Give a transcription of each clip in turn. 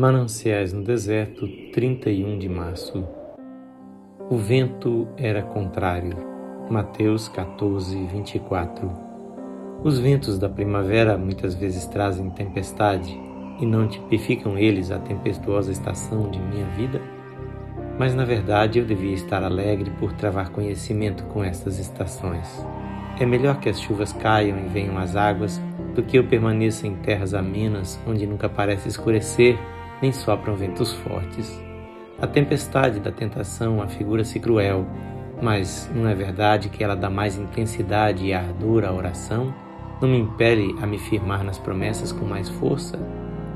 Mananciais no deserto, 31 de março. O vento era contrário. Mateus 14, 24. Os ventos da primavera muitas vezes trazem tempestade e não tipificam eles a tempestuosa estação de minha vida? Mas na verdade eu devia estar alegre por travar conhecimento com estas estações. É melhor que as chuvas caiam e venham as águas do que eu permaneça em terras amenas onde nunca parece escurecer nem sopram ventos fortes. A tempestade da tentação afigura-se cruel, mas não é verdade que ela dá mais intensidade e ardor à oração? Não me impele a me firmar nas promessas com mais força?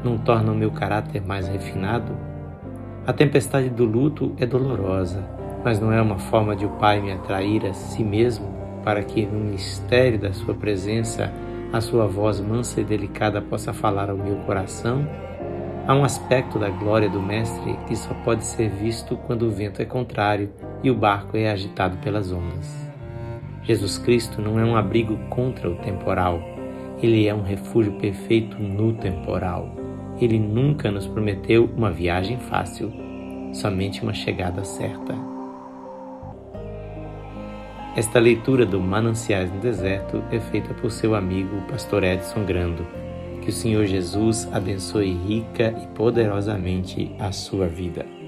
Não torna o meu caráter mais refinado? A tempestade do luto é dolorosa, mas não é uma forma de o Pai me atrair a si mesmo para que no mistério da Sua presença a Sua voz mansa e delicada possa falar ao meu coração Há um aspecto da glória do Mestre que só pode ser visto quando o vento é contrário e o barco é agitado pelas ondas. Jesus Cristo não é um abrigo contra o temporal, ele é um refúgio perfeito no temporal. Ele nunca nos prometeu uma viagem fácil, somente uma chegada certa. Esta leitura do Mananciais no Deserto é feita por seu amigo Pastor Edson Grando que o Senhor Jesus abençoe rica e poderosamente a sua vida.